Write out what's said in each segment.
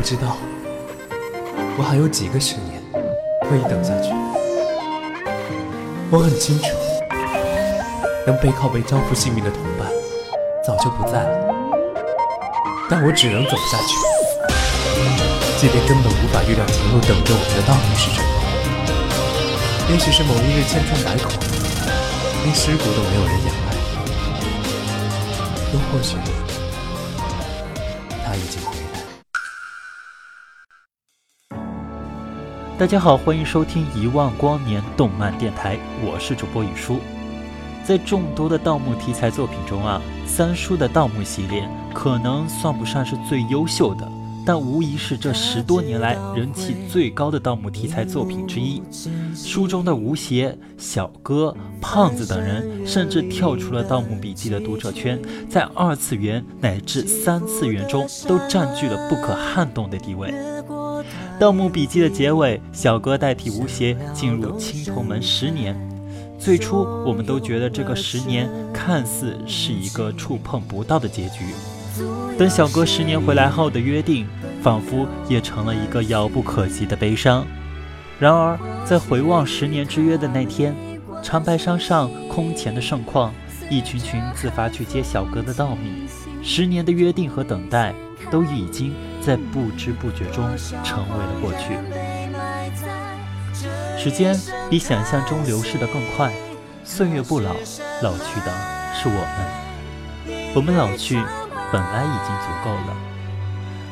不知道，我还有几个十年可以等下去。我很清楚，能背靠背交付性命的同伴早就不在了，但我只能走下去，即便根本无法预料前路等着我们的到底是什么。也许是某一日千疮百孔，连尸骨都没有人仰赖，又或许大家好，欢迎收听一万光年动漫电台，我是主播雨叔。在众多的盗墓题材作品中啊，三叔的盗墓系列可能算不上是最优秀的，但无疑是这十多年来人气最高的盗墓题材作品之一。书中的吴邪、小哥、胖子等人，甚至跳出了《盗墓笔记》的读者圈，在二次元乃至三次元中都占据了不可撼动的地位。《盗墓笔记》的结尾，小哥代替吴邪进入青铜门十年。最初，我们都觉得这个十年看似是一个触碰不到的结局。等小哥十年回来后的约定，仿佛也成了一个遥不可及的悲伤。然而，在回望十年之约的那天，长白山上空前的盛况，一群群自发去接小哥的稻米，十年的约定和等待，都已经。在不知不觉中成为了过去。时间比想象中流逝的更快，岁月不老，老去的是我们。我们老去本来已经足够了。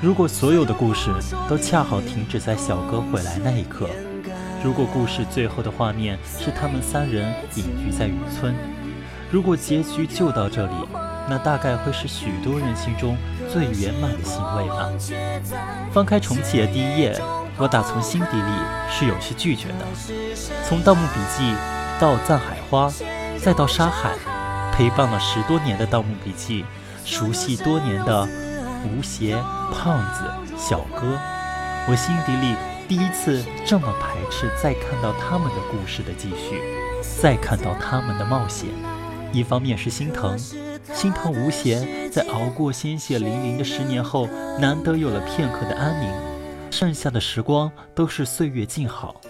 如果所有的故事都恰好停止在小哥回来那一刻，如果故事最后的画面是他们三人隐居在渔村，如果结局就到这里。那大概会是许多人心中最圆满的欣慰吧。翻开重启的第一页，我打从心底里是有些拒绝的。从《盗墓笔记》到《藏海花》，再到《沙海》，陪伴了十多年的《盗墓笔记》，熟悉多年的吴邪、胖子、小哥，我心底里第一次这么排斥再看到他们的故事的继续，再看到他们的冒险。一方面是心疼。心疼吴邪在熬过鲜血淋淋的十年后，难得有了片刻的安宁，剩下的时光都是岁月静好。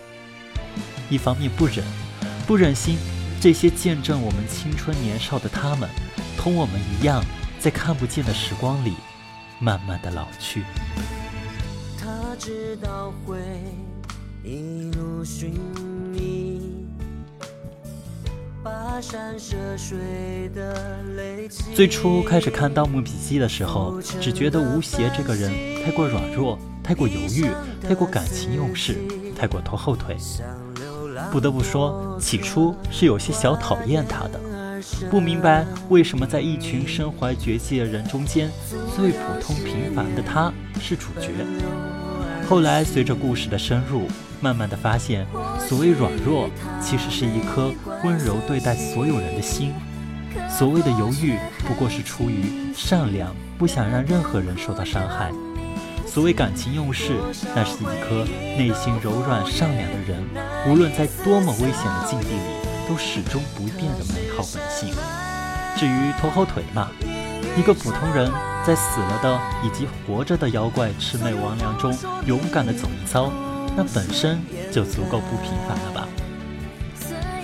一方面不忍，不忍心这些见证我们青春年少的他们，同我们一样，在看不见的时光里，慢慢的老去。他知道会一路寻最初开始看《盗墓笔记》的时候，只觉得吴邪这个人太过软弱，太过犹豫，太过感情用事，太过拖后腿。不得不说，起初是有些小讨厌他的，不明白为什么在一群身怀绝技的人中间，最普通平凡的他是主角。后来随着故事的深入。慢慢的发现，所谓软弱，其实是一颗温柔对待所有人的心；所谓的犹豫，不过是出于善良，不想让任何人受到伤害；所谓感情用事，那是一颗内心柔软善良的人，无论在多么危险的境地里，都始终不变的美好本性。至于拖后腿嘛，一个普通人在死了的以及活着的妖怪魑魅魍魉中，勇敢的走一遭。那本身就足够不平凡了吧？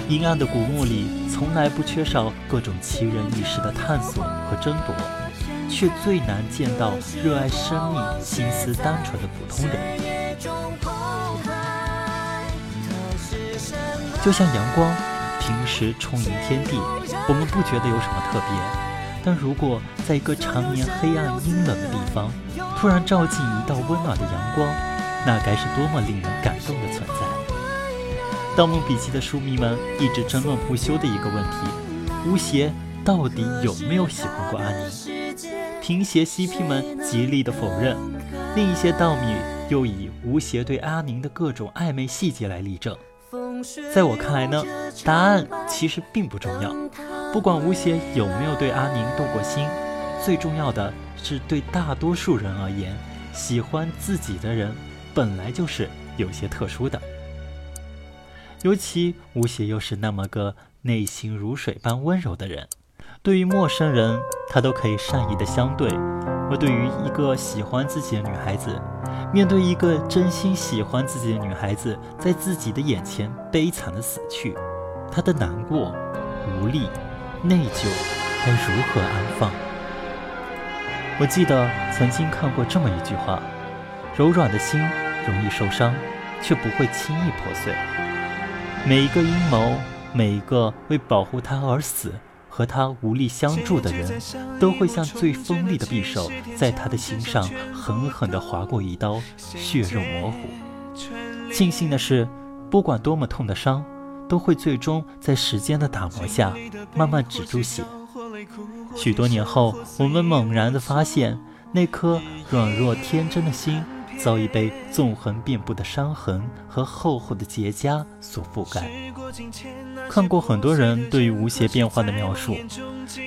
阴暗的古墓里从来不缺少各种奇人异事的探索和争夺，却最难见到热爱生命、心思单纯的普通人。就像阳光，平时充盈天地，我们不觉得有什么特别；但如果在一个常年黑暗阴冷的地方，突然照进一道温暖的阳光，那该是多么令人感动的存在！《盗墓笔记》的书迷们一直争论不休的一个问题：吴邪到底有没有喜欢过阿宁。平邪 CP 们极力的否认，另一些盗迷又以吴邪对阿宁的各种暧昧细节来例证。在我看来呢，答案其实并不重要。不管吴邪有没有对阿宁动过心，最重要的是对大多数人而言，喜欢自己的人本来就是有些特殊的。尤其吴邪又是那么个内心如水般温柔的人，对于陌生人他都可以善意的相对，而对于一个喜欢自己的女孩子，面对一个真心喜欢自己的女孩子在自己的眼前悲惨的死去，他的难过、无力、内疚该如何安放？我记得曾经看过这么一句话：柔软的心容易受伤，却不会轻易破碎。每一个阴谋，每一个为保护他而死和他无力相助的人，都会像最锋利的匕首，在他的心上狠狠地划过一刀，血肉模糊。庆幸的是，不管多么痛的伤，都会最终在时间的打磨下慢慢止住血。许多年后，我们猛然地发现，那颗软弱天真的心。早已被纵横遍布的伤痕和厚厚的结痂所覆盖。看过很多人对于吴邪变化的描述，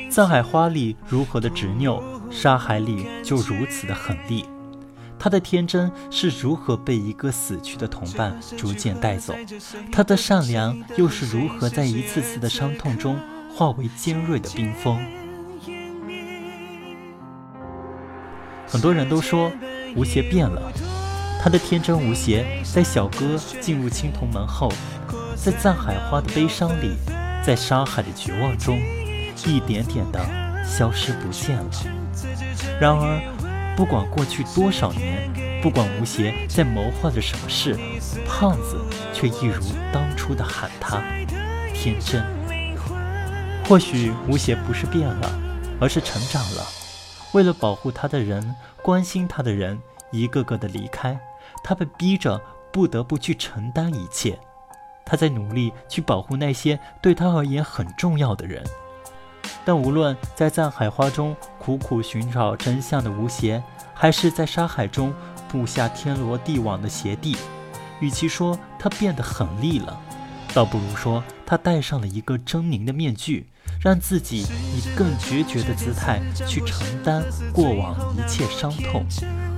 藏海花里如何的执拗，沙海里就如此的狠厉。他的天真是如何被一个死去的同伴逐渐带走，他的善良又是如何在一次次的伤痛中化为尖锐的冰封。很多人都说。吴邪变了，他的天真无邪，在小哥进入青铜门后，在藏海花的悲伤里，在沙海的绝望中，一点点的消失不见了。然而，不管过去多少年，不管吴邪在谋划着什么事，胖子却一如当初的喊他天真。或许吴邪不是变了，而是成长了。为了保护他的人。关心他的人一个个的离开，他被逼着不得不去承担一切。他在努力去保护那些对他而言很重要的人。但无论在藏海花中苦苦寻找真相的吴邪，还是在沙海中布下天罗地网的邪帝，与其说他变得狠厉了，倒不如说他戴上了一个狰狞的面具。让自己以更决绝的姿态去承担过往一切伤痛，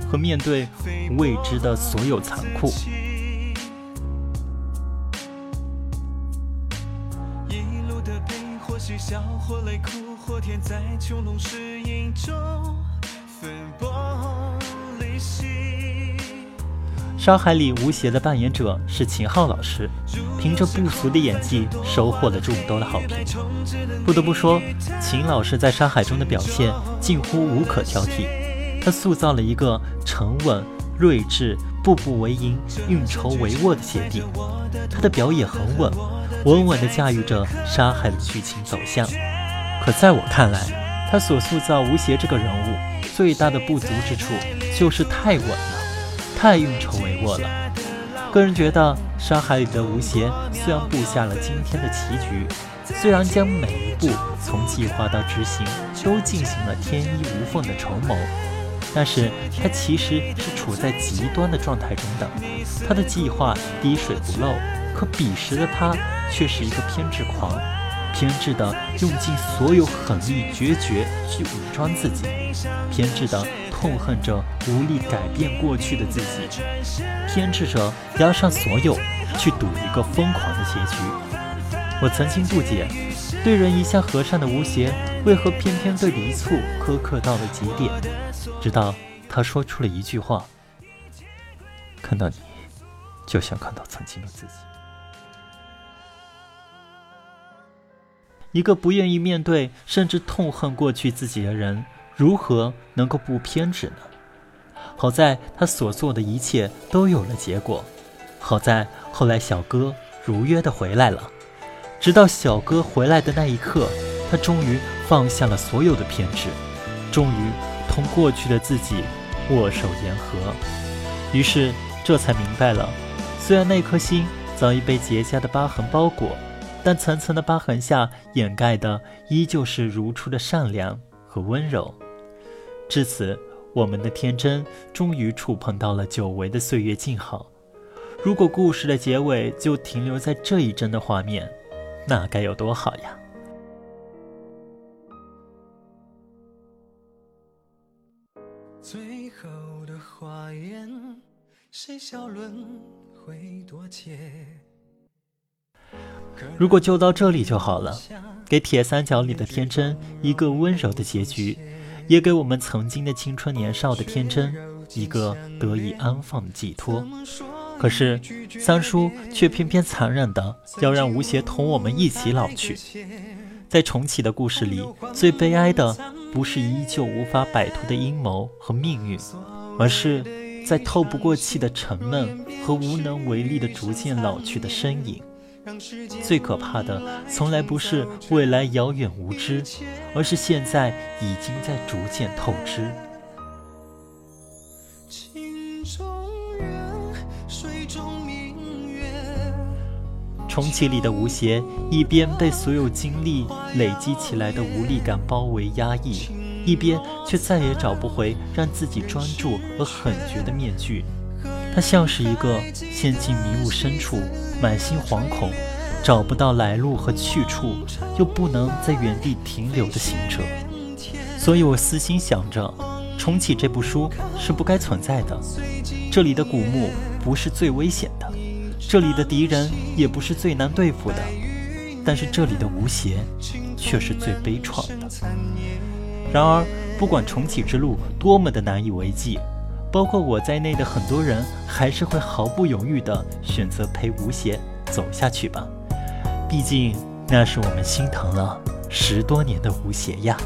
和面对未知的所有残酷。一路的陪，或许笑或泪，哭或甜，在穹窿石影中分崩离析。沙海里吴邪的扮演者是秦昊老师，凭着不俗的演技收获了众多的好评。不得不说，秦老师在沙海中的表现近乎无可挑剔。他塑造了一个沉稳、睿智、步步为营、运筹帷幄的邪帝。他的表演很稳，稳稳地驾驭着沙海的剧情走向。可在我看来，他所塑造吴邪这个人物最大的不足之处就是太稳了。太运筹帷幄了。个人觉得，沙海里的吴邪虽然布下了今天的棋局，虽然将每一步从计划到执行都进行了天衣无缝的筹谋，但是他其实是处在极端的状态中的。他的计划滴水不漏，可彼时的他却是一个偏执狂，偏执的用尽所有狠力决绝去武装自己，偏执的。痛恨着无力改变过去的自己，偏执着押上所有去赌一个疯狂的结局。我曾经不解，对人一向和善的吴邪，为何偏偏对黎簇苛刻到了极点？直到他说出了一句话：“看到你，就像看到曾经的自己。”一个不愿意面对，甚至痛恨过去自己的人。如何能够不偏执呢？好在他所做的一切都有了结果。好在后来小哥如约的回来了。直到小哥回来的那一刻，他终于放下了所有的偏执，终于同过去的自己握手言和。于是这才明白了，虽然那颗心早已被结痂的疤痕包裹，但层层的疤痕下掩盖的依旧是如初的善良和温柔。至此，我们的天真终于触碰到了久违的岁月静好。如果故事的结尾就停留在这一帧的画面，那该有多好呀！最后的花言，谁笑轮回多切？如果就到这里就好了，给铁三角里的天真一个温柔的结局，也给我们曾经的青春年少的天真一个得以安放的寄托。可是三叔却偏偏残忍的要让吴邪同我们一起老去。在重启的故事里，最悲哀的不是依旧无法摆脱的阴谋和命运，而是在透不过气的沉闷和无能为力的逐渐老去的身影。最可怕的，从来不是未来遥远无知，而是现在已经在逐渐透支。重启里的吴邪，一边被所有经历累积起来的无力感包围压抑，一边却再也找不回让自己专注和狠绝的面具。他像是一个陷进迷雾深处、满心惶恐、找不到来路和去处，又不能在原地停留的行者。所以我私心想着，重启这部书是不该存在的。这里的古墓不是最危险的，这里的敌人也不是最难对付的，但是这里的吴邪却是最悲怆的。然而，不管重启之路多么的难以为继。包括我在内的很多人，还是会毫不犹豫地选择陪吴邪走下去吧。毕竟，那是我们心疼了十多年的吴邪呀。